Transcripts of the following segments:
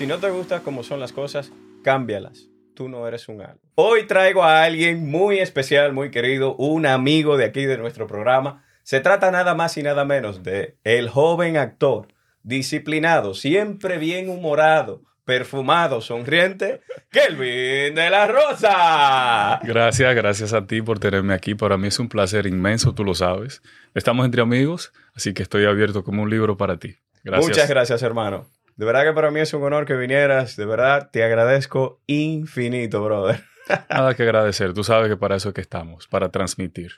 Si no te gusta cómo son las cosas, cámbialas. Tú no eres un algo. Hoy traigo a alguien muy especial, muy querido, un amigo de aquí de nuestro programa. Se trata nada más y nada menos de el joven actor, disciplinado, siempre bien humorado, perfumado, sonriente, Kelvin de la Rosa. Gracias, gracias a ti por tenerme aquí. Para mí es un placer inmenso, tú lo sabes. Estamos entre amigos, así que estoy abierto como un libro para ti. Gracias. Muchas gracias, hermano. De verdad que para mí es un honor que vinieras. De verdad, te agradezco infinito, brother. Nada que agradecer. Tú sabes que para eso es que estamos, para transmitir.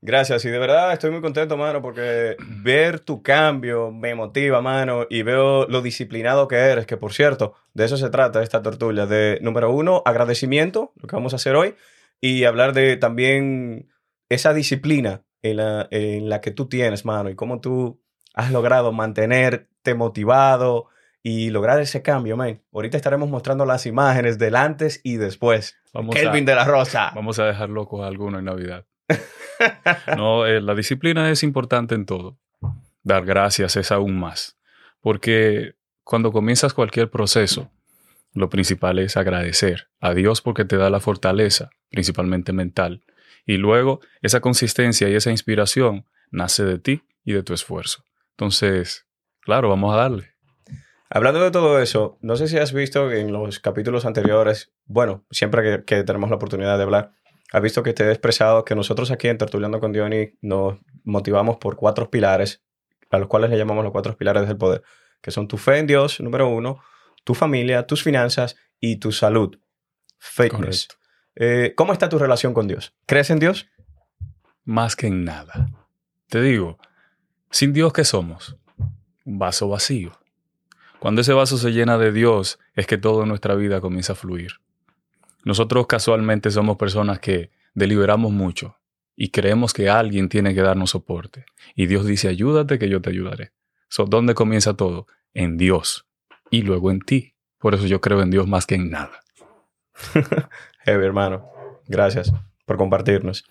Gracias. Y de verdad estoy muy contento, mano, porque ver tu cambio me motiva, mano, y veo lo disciplinado que eres, que por cierto, de eso se trata esta tortulla. De, número uno, agradecimiento, lo que vamos a hacer hoy, y hablar de también esa disciplina en la, en la que tú tienes, mano, y cómo tú has logrado mantenerte motivado, y lograr ese cambio, man. Ahorita estaremos mostrando las imágenes del antes y después. Vamos Kelvin a, de la Rosa. Vamos a dejar locos a algunos en Navidad. no, eh, la disciplina es importante en todo. Dar gracias es aún más. Porque cuando comienzas cualquier proceso, lo principal es agradecer a Dios porque te da la fortaleza, principalmente mental. Y luego esa consistencia y esa inspiración nace de ti y de tu esfuerzo. Entonces, claro, vamos a darle. Hablando de todo eso, no sé si has visto en los capítulos anteriores, bueno, siempre que, que tenemos la oportunidad de hablar, has visto que te he expresado que nosotros aquí en Tertuliando con Diony nos motivamos por cuatro pilares, a los cuales le llamamos los cuatro pilares del poder, que son tu fe en Dios, número uno, tu familia, tus finanzas y tu salud, fitness. Eh, ¿Cómo está tu relación con Dios? ¿Crees en Dios? Más que en nada. Te digo, sin Dios, ¿qué somos? Un vaso vacío. Cuando ese vaso se llena de Dios, es que toda nuestra vida comienza a fluir. Nosotros casualmente somos personas que deliberamos mucho y creemos que alguien tiene que darnos soporte. Y Dios dice, ayúdate que yo te ayudaré. So, ¿Dónde comienza todo? En Dios y luego en ti. Por eso yo creo en Dios más que en nada. Heavy, hermano. Gracias por compartirnos.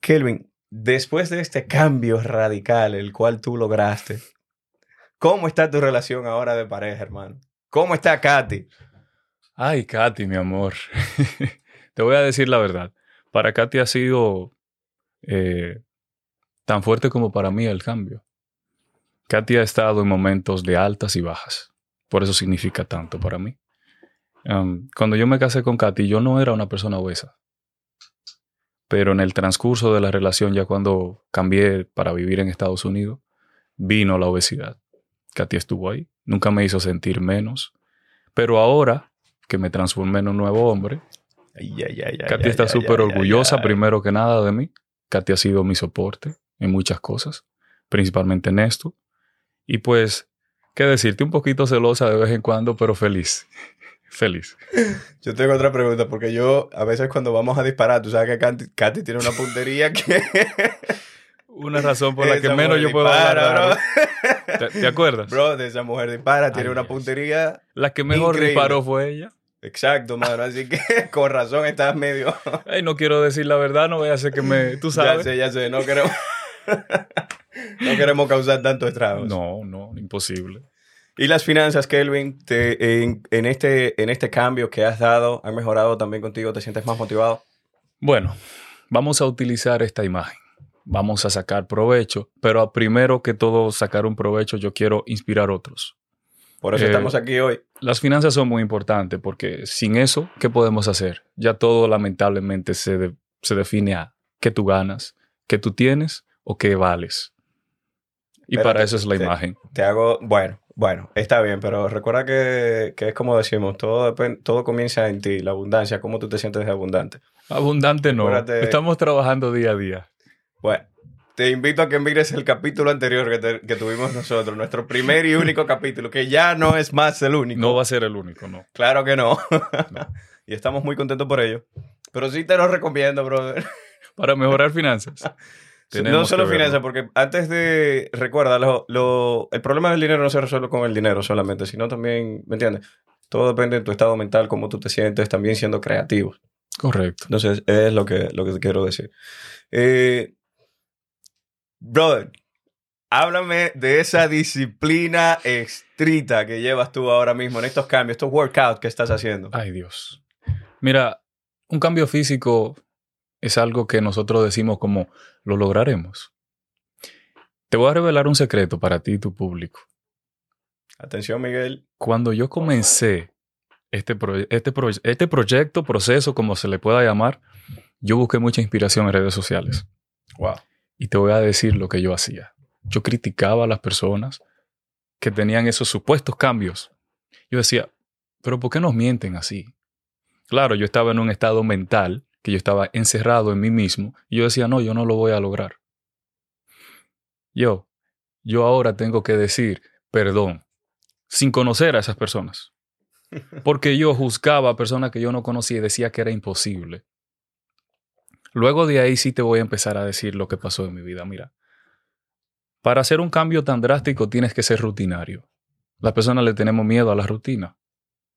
Kelvin, después de este cambio radical, el cual tú lograste, ¿Cómo está tu relación ahora de pareja, hermano? ¿Cómo está Katy? Ay, Katy, mi amor. Te voy a decir la verdad. Para Katy ha sido eh, tan fuerte como para mí el cambio. Katy ha estado en momentos de altas y bajas. Por eso significa tanto para mí. Cuando yo me casé con Katy, yo no era una persona obesa. Pero en el transcurso de la relación, ya cuando cambié para vivir en Estados Unidos, vino la obesidad. Katy estuvo ahí, nunca me hizo sentir menos. Pero ahora que me transformé en un nuevo hombre, ay, ay, ay, Katy está súper orgullosa, primero que nada, de mí. Katy ha sido mi soporte en muchas cosas, principalmente en esto. Y pues, qué decirte, un poquito celosa de vez en cuando, pero feliz. feliz. Yo tengo otra pregunta, porque yo a veces cuando vamos a disparar, tú sabes que Katy, Katy tiene una puntería que... una razón por la que menos yo puedo hablar. ¿Te, ¿Te, acuerdas? Bro, de esa mujer dispara, tiene una puntería. La que mejor increíble. disparó fue ella. Exacto, mano. Así que con razón estás medio. Ay, no quiero decir la verdad, no voy a hacer que me. Tú sabes. Ya sé, ya sé. No queremos. no queremos causar tanto estragos. No, no, imposible. ¿Y las finanzas, Kelvin? Te, en, en, este, en este cambio que has dado, ¿han mejorado también contigo? ¿Te sientes más motivado? Bueno, vamos a utilizar esta imagen vamos a sacar provecho, pero primero que todo sacar un provecho yo quiero inspirar a otros. Por eso eh, estamos aquí hoy. Las finanzas son muy importantes porque sin eso, ¿qué podemos hacer? Ya todo lamentablemente se, de, se define a qué tú ganas, qué tú tienes o qué vales. Y pero para te, eso es la te, imagen. Te hago, bueno, bueno, está bien, pero recuerda que, que es como decimos, todo, depende, todo comienza en ti, la abundancia, cómo tú te sientes de abundante. Abundante no, Recuérdate, estamos trabajando día a día. Bueno, te invito a que mires el capítulo anterior que, te, que, tuvimos nosotros, nuestro primer y único capítulo, que ya no es más el único. No va a ser el único, no. Claro que no. no. y estamos muy contentos por ello. Pero sí te lo recomiendo, brother. Para mejorar finanzas. no solo finanzas, porque antes de. Recuerda, lo, lo, el problema del dinero no se resuelve con el dinero solamente, sino también, ¿me entiendes? Todo depende de tu estado mental, cómo tú te sientes, también siendo creativo. Correcto. Entonces, es lo que, lo que te quiero decir. Eh, brother, Háblame de esa disciplina estricta que llevas tú ahora mismo en estos cambios, estos workouts que estás haciendo. Ay, Dios. Mira, un cambio físico es algo que nosotros decimos como lo lograremos. Te voy a revelar un secreto para ti y tu público. Atención, Miguel. Cuando yo comencé este, este, este proyecto, proceso, como se le pueda llamar, yo busqué mucha inspiración en redes sociales. Wow. Y te voy a decir lo que yo hacía. Yo criticaba a las personas que tenían esos supuestos cambios. Yo decía, pero ¿por qué nos mienten así? Claro, yo estaba en un estado mental que yo estaba encerrado en mí mismo y yo decía, no, yo no lo voy a lograr. Yo, yo ahora tengo que decir perdón sin conocer a esas personas. Porque yo juzgaba a personas que yo no conocía y decía que era imposible. Luego de ahí sí te voy a empezar a decir lo que pasó en mi vida. Mira, para hacer un cambio tan drástico tienes que ser rutinario. Las personas le tenemos miedo a la rutina.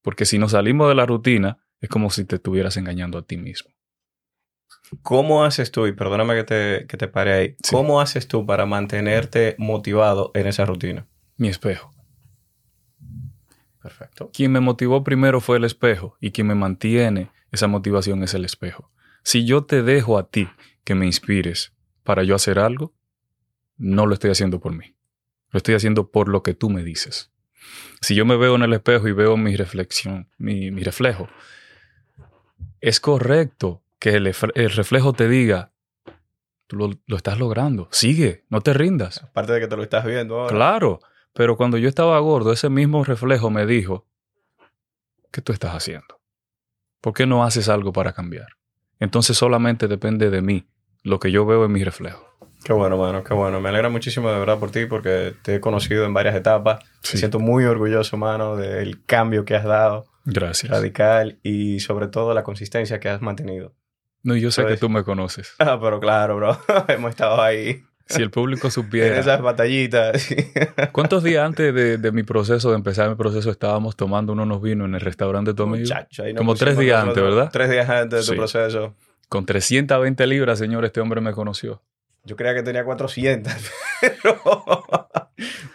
Porque si nos salimos de la rutina, es como si te estuvieras engañando a ti mismo. ¿Cómo haces tú, y perdóname que te, que te pare ahí, cómo haces tú para mantenerte motivado en esa rutina? Mi espejo. Perfecto. Quien me motivó primero fue el espejo y quien me mantiene esa motivación es el espejo. Si yo te dejo a ti que me inspires para yo hacer algo, no lo estoy haciendo por mí. Lo estoy haciendo por lo que tú me dices. Si yo me veo en el espejo y veo mi reflexión, mi, reflejo, es correcto que el, reflejo te diga, tú lo, lo, estás logrando, sigue, no te rindas. Aparte de que te lo estás viendo ahora. Claro, pero cuando yo estaba gordo, ese mismo reflejo me dijo, ¿qué tú estás haciendo? ¿Por qué no haces algo para cambiar? Entonces solamente depende de mí, lo que yo veo en mi reflejo. Qué bueno, mano, qué bueno. Me alegra muchísimo de verdad por ti porque te he conocido en varias etapas. Me siento muy orgulloso, mano, del cambio que has dado. Gracias. Radical y sobre todo la consistencia que has mantenido. No, yo sé que tú me conoces. Ah, pero claro, bro. Hemos estado ahí. Si el público supiera. En esas batallitas. ¿Cuántos días antes de, mi proceso, de empezar mi proceso, estábamos tomando unos vinos en el restaurante de amigo? Como tres días antes, ¿verdad? Tres días antes de tu proceso. Con 320 libras, señor, este hombre me conoció. Yo creía que tenía 400,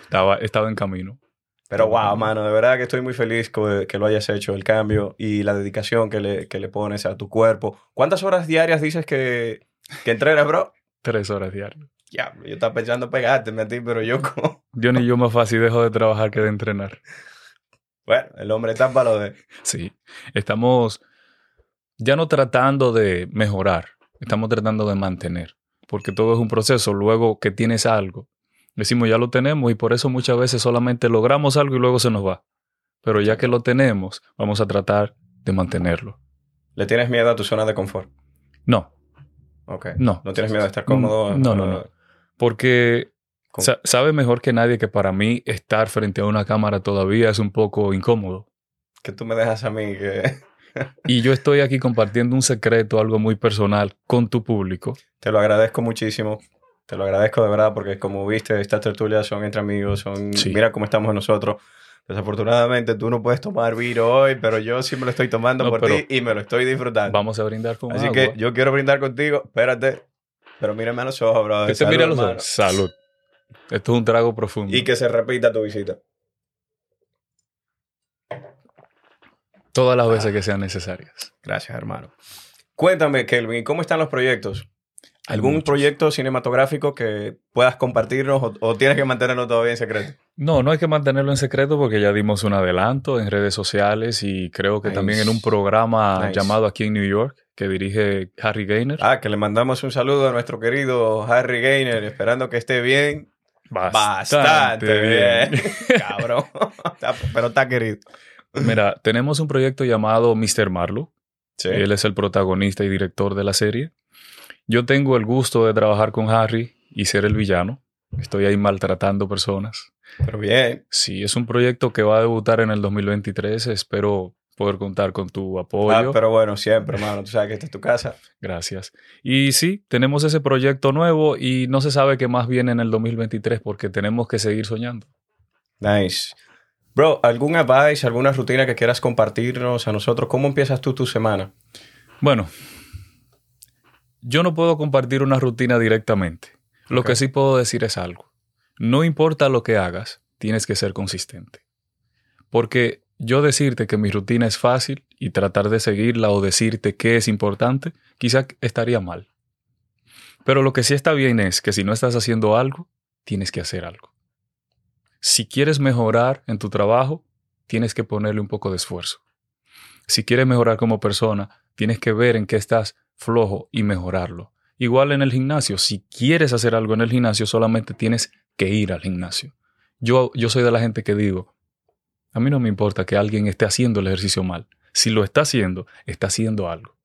estaba, estaba en camino. Pero wow, mano, de verdad que estoy muy feliz que, lo hayas hecho, el cambio y la dedicación que le, que le pones a tu cuerpo. ¿Cuántas horas diarias dices que, que entrenas, bro? Tres horas diarias. Ya, yo estaba pensando pegarte a ti, pero yo como... Yo ni yo más fácil dejo de trabajar que de entrenar. Bueno, el hombre está para lo de... Sí, estamos ya no tratando de mejorar, estamos tratando de mantener, porque todo es un proceso. Luego que tienes algo, decimos ya lo tenemos y por eso muchas veces solamente logramos algo y luego se nos va. Pero ya que lo tenemos, vamos a tratar de mantenerlo. ¿Le tienes miedo a tu zona de confort? No. Ok. No. ¿No tienes miedo de estar cómodo? No, no, no. Porque sabe mejor que nadie que para mí estar frente a una cámara todavía es un poco incómodo. Que tú me dejas a mí que... y yo estoy aquí compartiendo un secreto, algo muy personal con tu público. Te lo agradezco muchísimo. Te lo agradezco de verdad porque como viste, estas tertulias son entre amigos, son... Mira cómo estamos nosotros. Desafortunadamente tú no puedes tomar vino hoy, pero yo sí me lo estoy tomando por ti y me lo estoy disfrutando. Vamos a brindar con Así que yo quiero brindar contigo. Espérate. Pero mírame a los ojos, bro. Que se mire a los ojos. Salud. Esto es un trago profundo. Y que se repita tu visita. Todas las veces que sean necesarias. Gracias, hermano. Cuéntame, Kelvin, ¿cómo están los proyectos? ¿Algún proyecto cinematográfico que puedas compartirnos o, tienes que mantenerlo todavía en secreto? No, no hay que mantenerlo en secreto porque ya dimos un adelanto en redes sociales y creo que también en un programa llamado aquí en New York que dirige Harry Gainer. Ah, que le mandamos un saludo a nuestro querido Harry Gainer, esperando que esté bien. Bastante, bien. Cabrón. Pero está querido. Mira, tenemos un proyecto llamado Mr. Marlowe. Él es el protagonista y director de la serie. Yo tengo el gusto de trabajar con Harry y ser el villano. Estoy ahí maltratando personas. Pero bien. Sí, es un proyecto que va a debutar en el 2023. Espero poder contar con tu apoyo. Ah, pero bueno, siempre, hermano. Tú sabes que esta es tu casa. Gracias. Y sí, tenemos ese proyecto nuevo y no se sabe qué más viene en el 2023 porque tenemos que seguir soñando. Nice. Bro, ¿algún advice, alguna rutina que quieras compartirnos a nosotros? ¿Cómo empiezas tú tu semana? Bueno, yo no puedo compartir una rutina directamente. Lo que sí puedo decir es algo. no importa lo que hagas, tienes que ser consistente. Porque yo decirte que mi rutina es fácil y tratar de seguirla o decirte que es importante, quizá estaría mal. Pero lo que sí está bien es que si no estás haciendo algo, tienes que hacer algo. Si quieres mejorar en tu trabajo, tienes que ponerle un poco de esfuerzo. Si quieres mejorar como persona, tienes que ver en qué estás flojo y mejorarlo. Igual en el gimnasio, si quieres hacer algo en el gimnasio, solamente tienes que ir al gimnasio. Yo, yo soy de la gente que digo, a mí no me importa que alguien esté haciendo el ejercicio mal. Si lo está haciendo, está haciendo algo.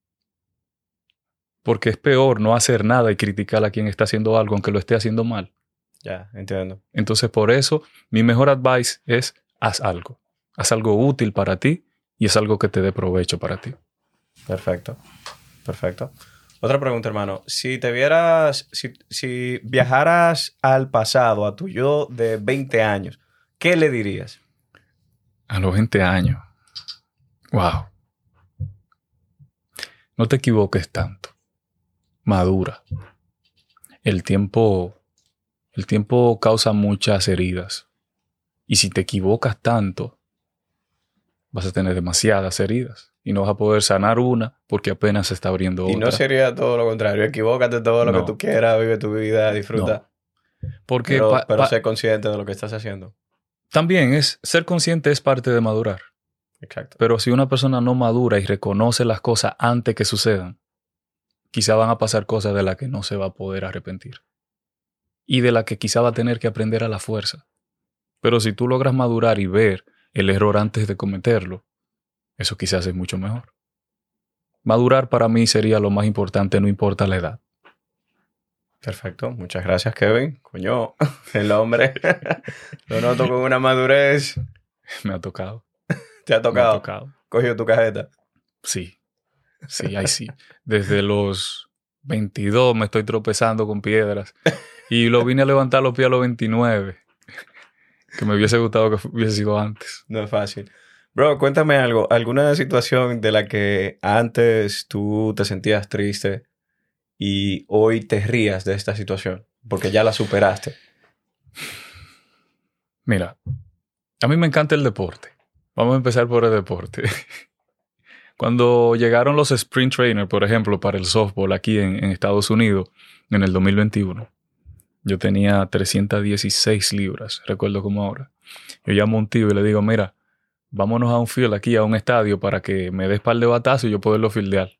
Porque es peor no hacer nada y criticar a quien está haciendo algo aunque lo esté haciendo mal. Ya, entiendo. Entonces, por eso, mi mejor advice es haz algo. Haz algo útil para ti y es algo que te dé provecho para ti. Perfecto. Perfecto. Otra pregunta, hermano. Si te vieras, si, viajaras al pasado, a tu yo de 20 años, ¿qué le dirías? A los 20 años. Wow. No te equivoques tanto. Madura. El tiempo el tiempo causa muchas heridas. Y si te equivocas tanto, vas a tener demasiadas heridas. Y no vas a poder sanar una porque apenas se está abriendo otra. Y no sería todo lo contrario. Equivócate todo lo que tú quieras, vive tu vida, disfruta. Porque pero, pero ser consciente de lo que estás haciendo. También es ser consciente es parte de madurar. Exacto. Pero si una persona no madura y reconoce las cosas antes que sucedan, quizá van a pasar cosas de las que no se va a poder arrepentir y de la que quizá va a tener que aprender a la fuerza. Pero si tú logras madurar y ver el error antes de cometerlo, eso quizás es mucho mejor. Madurar para mí sería lo más importante, no importa la edad. Perfecto, muchas gracias Kevin. Coño, el hombre lo noto con una madurez. Me ha tocado. ¿Te ha tocado? Me ha tocado. ¿Cogió tu cajeta? Sí, sí, ahí sí. Desde los 22 me estoy tropezando con piedras. Y lo vine a levantar los pies a los 29. Que me hubiese gustado que hubiese sido antes. No es fácil. Bro, cuéntame algo. ¿Alguna situación de la que antes tú te sentías triste y hoy te rías de esta situación? Porque ya la superaste. Mira, a mí me encanta el deporte. Vamos a empezar por el deporte. Cuando llegaron los sprint trainers, por ejemplo, para el softball aquí en, en Estados Unidos en el 2021, yo tenía 316 libras, recuerdo como ahora. Yo llamo a un tío y le digo, mira, vámonos a un field aquí, a un estadio, para que me des par de batazos y yo poderlo fildear.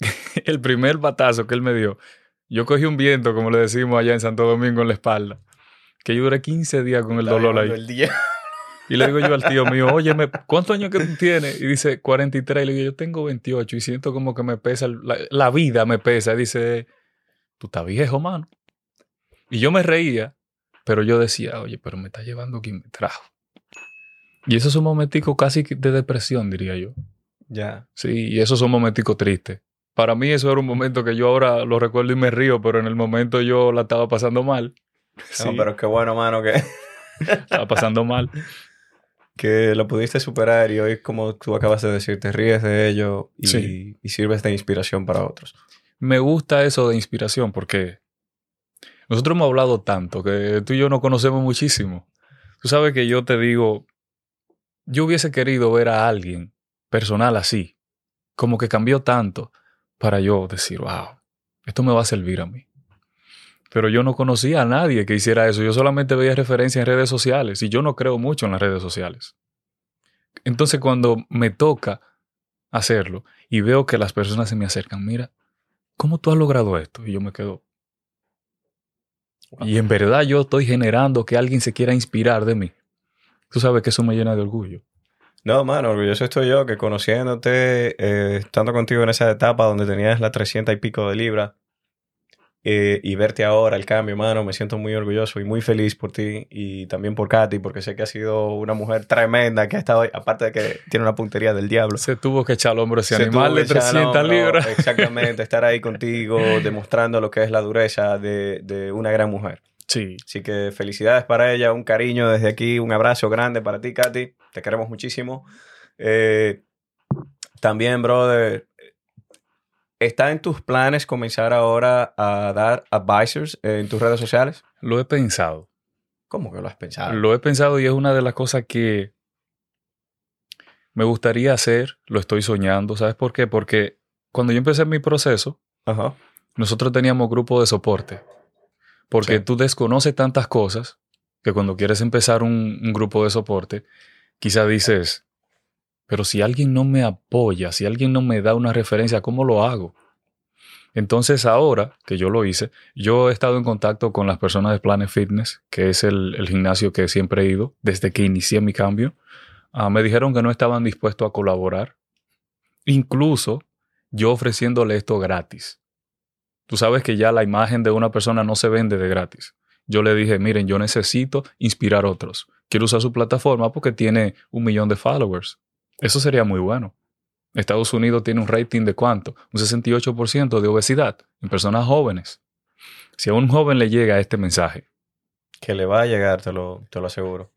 el primer batazo que él me dio, yo cogí un viento, como le decimos allá en Santo Domingo, en la espalda, que yo duré 15 días con el dolor ahí. Y le digo yo al tío mío, oye, ¿cuántos años que tú tienes? Y dice, 43. Y le digo, yo tengo 28 y siento como que me pesa, la, la vida me pesa. Y dice, tú estás viejo, mano. Y yo me reía, pero yo decía, oye, pero me está llevando quien me trajo. Y eso es un momentico casi de depresión, diría yo. Ya. Sí, y eso es un momentico triste. Para mí eso era un momento que yo ahora lo recuerdo y me río, pero en el momento yo la estaba pasando mal. No, pero qué bueno, mano, que... estaba pasando mal. Que lo pudiste superar y hoy, como tú acabas de decir, te ríes de ello y, y sirves de inspiración para otros me gusta eso de inspiración porque nosotros hemos hablado tanto que tú y yo nos conocemos muchísimo. Tú sabes que yo te digo, yo hubiese querido ver a alguien personal así, como que cambió tanto, para yo decir, wow, esto me va a servir a mí. Pero yo no conocía a nadie que hiciera eso. Yo solamente veía referencias en redes sociales y yo no creo mucho en las redes sociales. Entonces cuando me toca hacerlo y veo que las personas se me acercan, mira, ¿cómo tú has logrado esto? Y yo me quedo. Y en verdad yo estoy generando que alguien se quiera inspirar de mí. Tú sabes que eso me llena de orgullo. No, mano, orgulloso estoy yo que conociéndote, eh, estando contigo en esa etapa donde tenías las 300 y pico de libras, eh, y verte ahora el cambio, mano, me siento muy orgulloso y muy feliz por ti y también por Katy, porque sé que ha sido una mujer tremenda que ha estado, aparte de que tiene una puntería del diablo. Se tuvo que echar al hombro ese animal de 300 libras. Exactamente, estar ahí contigo, demostrando lo que es la dureza de, de una gran mujer. Sí. Así que felicidades para ella, un cariño desde aquí, un abrazo grande para ti, Katy. Te queremos muchísimo. Eh, también, brother, ¿está en tus planes comenzar ahora a dar advisors en tus redes sociales? Lo he pensado. ¿Cómo que lo has pensado? Lo he pensado y es una de las cosas que me gustaría hacer, lo estoy soñando. ¿Sabes por qué? Porque cuando yo empecé mi proceso, Ajá. nosotros teníamos grupo de soporte. Porque Sí. tú desconoces tantas cosas que cuando quieres empezar un, un grupo de soporte, quizá dices, pero si alguien no me apoya, si alguien no me da una referencia, ¿cómo lo hago? Entonces ahora que yo lo hice, yo he estado en contacto con las personas de Planet Fitness, que es el, gimnasio que siempre he ido desde que inicié mi cambio. Ah, me dijeron que no estaban dispuestos a colaborar. Incluso yo ofreciéndole esto gratis. Tú sabes que ya la imagen de una persona no se vende de gratis. Yo le dije, miren, yo necesito inspirar a otros. Quiero usar su plataforma porque tiene un millón de followers. Eso sería muy bueno. Estados Unidos tiene un rating de cuánto? Un 68% de obesidad en personas jóvenes. Si a un joven le llega este mensaje, Que le va a llegar, te lo, te lo aseguro.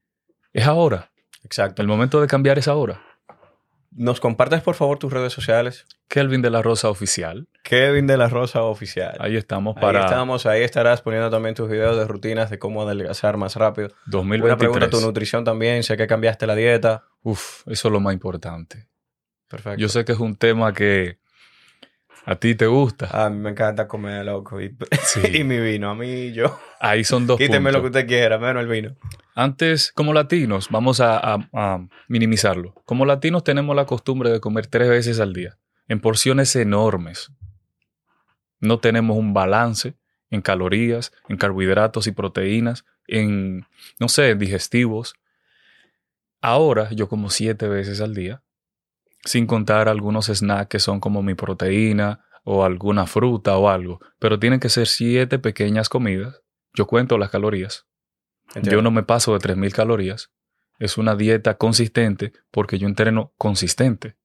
es ahora. Exacto. El momento de cambiar es ahora. ¿Nos compartes, por favor, tus redes sociales? Kelvin de la Rosa Oficial. Kevin de la Rosa Oficial. Ahí estamos Ahí para estamos, ahí estarás poniendo también tus videos de rutinas de cómo adelgazar más rápido. Una 2023. pregunta, tu nutrición también, sé que cambiaste la dieta. Uf, eso es lo más importante. Perfecto. Yo sé que es un tema que a ti te gusta. A mí me encanta comer, loco. Y, Sí. y mi vino, a mí yo. Ahí son dos Quíteme lo que puntos. usted quiera, menos el vino. Antes, como latinos, vamos a, minimizarlo. Como latinos tenemos la costumbre de comer tres veces al día, en porciones enormes. No tenemos un balance en calorías, en carbohidratos y proteínas, en, no sé, en digestivos. Ahora yo como siete veces al día, sin contar algunos snacks que son como mi proteína o alguna fruta o algo, pero tienen que ser siete pequeñas comidas. Yo cuento las calorías. Entiendo. Yo no me paso de 3.000 calorías. Es una dieta consistente porque yo entreno consistente.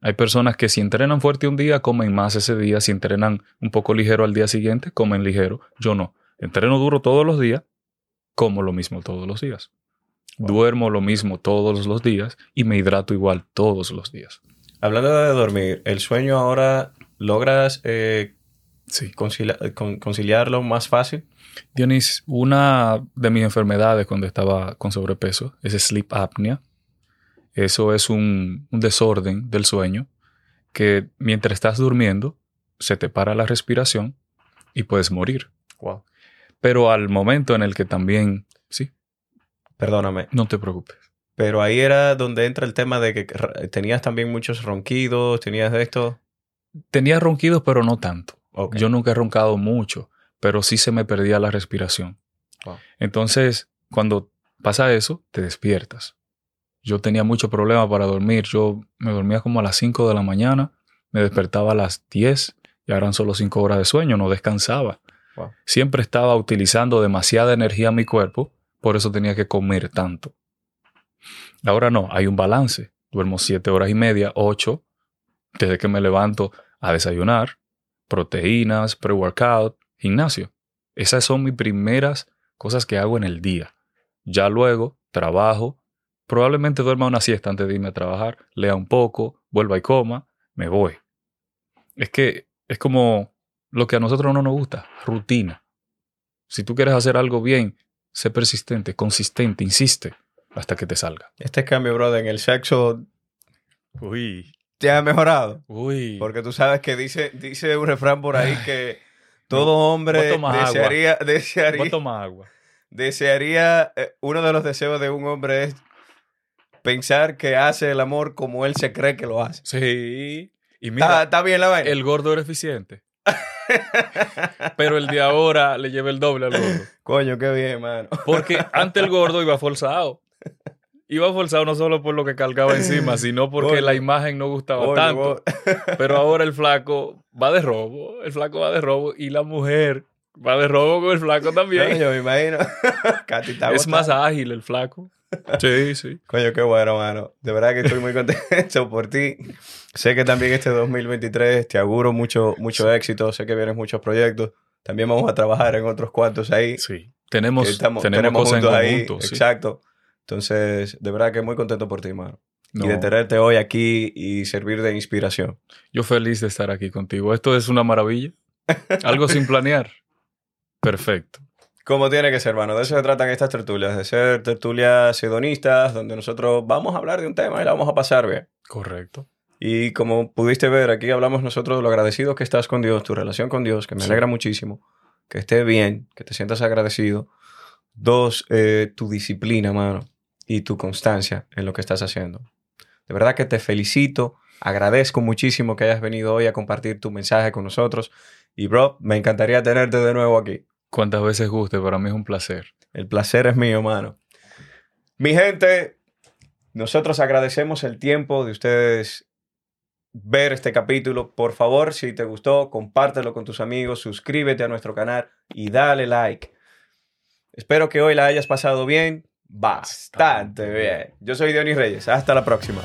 Hay personas que si entrenan fuerte un día, comen más ese día. Si entrenan un poco ligero al día siguiente, comen ligero. Yo no. Entreno duro todos los días, como lo mismo todos los días. Wow. Duermo lo mismo todos los días y me hidrato igual todos los días. Hablando de dormir, ¿el sueño ahora logras eh, Sí. con- conciliarlo más fácil? Dionis, una de mis enfermedades cuando estaba con sobrepeso es sleep apnea. Eso es un, un desorden del sueño que mientras estás durmiendo se te para la respiración y puedes morir. Wow. Pero al momento en el que también, sí, Perdóname. no te preocupes. Pero ahí era donde entra el tema de que tenías también muchos ronquidos, tenías esto. Tenía ronquidos, pero no tanto. Yo nunca he roncado mucho, pero sí se me perdía la respiración. Wow. Entonces, cuando pasa eso, te despiertas. Yo tenía mucho problema para dormir. Yo me dormía como a las 5 de la mañana, me despertaba a las 10 y eran solo 5 horas de sueño, no descansaba. Wow. Siempre estaba utilizando demasiada energía en mi cuerpo, por eso tenía que comer tanto. Ahora no, hay un balance. Duermo 7 horas y media, 8, desde que me levanto a desayunar, proteínas, pre-workout, gimnasio. Esas son mis primeras cosas que hago en el día. Ya luego trabajo, probablemente duerma una siesta antes de irme a trabajar, lea un poco, vuelva y coma, me voy. Es que es como lo que a nosotros no nos gusta, rutina. Si tú quieres hacer algo bien, sé persistente, consistente, insiste hasta que te salga. Este cambio, brother, en el sexo Uy, te ha mejorado. uy. Porque tú sabes que dice, dice un refrán por ahí que todo hombre agua. desearía, desearía, agua. desearía eh, uno de los deseos de un hombre es pensar que hace el amor como él se cree que lo hace. Sí. Y ¿Está, mira, está bien la vaina? el gordo era eficiente. Pero el de ahora le lleva el doble al gordo. Coño, qué bien, mano. Porque antes el gordo iba forzado. Iba forzado no solo por lo que cargaba encima, sino porque la imagen no gustaba tanto. Pero ahora el flaco va de robo. El flaco va de robo y la mujer va de robo con el flaco también. Coño, me imagino. Katy está es más ágil el flaco. Sí, sí. Coño, qué bueno, mano. De verdad que estoy muy contento por ti. Sé que también este 2023 te auguro mucho, mucho éxito. Sé que vienes muchos proyectos. También vamos a trabajar en otros cuantos ahí. Sí. Tenemos, estamos, tenemos, tenemos cosas en ahí. conjunto. sí. Exacto. Entonces, de verdad que muy contento por ti, mano. y de tenerte hoy aquí y servir de inspiración. Yo feliz de estar aquí contigo. Esto es una maravilla. Algo sin planear. Perfecto. Como tiene que ser, hermano. De eso se tratan estas tertulias, de ser tertulias hedonistas, donde nosotros vamos a hablar de un tema y la vamos a pasar bien. Correcto. Y como pudiste ver, aquí hablamos nosotros de lo agradecido que estás con Dios, tu relación con Dios, que me Sí. alegra muchísimo, que esté bien, que te sientas agradecido. Dos, eh, tu disciplina, mano, y tu constancia en lo que estás haciendo. De verdad que te felicito, agradezco muchísimo que hayas venido hoy a compartir tu mensaje con nosotros. Y bro, me encantaría tenerte de nuevo aquí. Cuantas veces guste, para mí es un placer. El placer es mío, mano. Mi gente, nosotros agradecemos el tiempo de ustedes ver este capítulo. Por favor, si te gustó, compártelo con tus amigos, suscríbete a nuestro canal y dale like. Espero que hoy la hayas pasado bien, bastante bien. Yo soy Dionis Reyes. Hasta la próxima.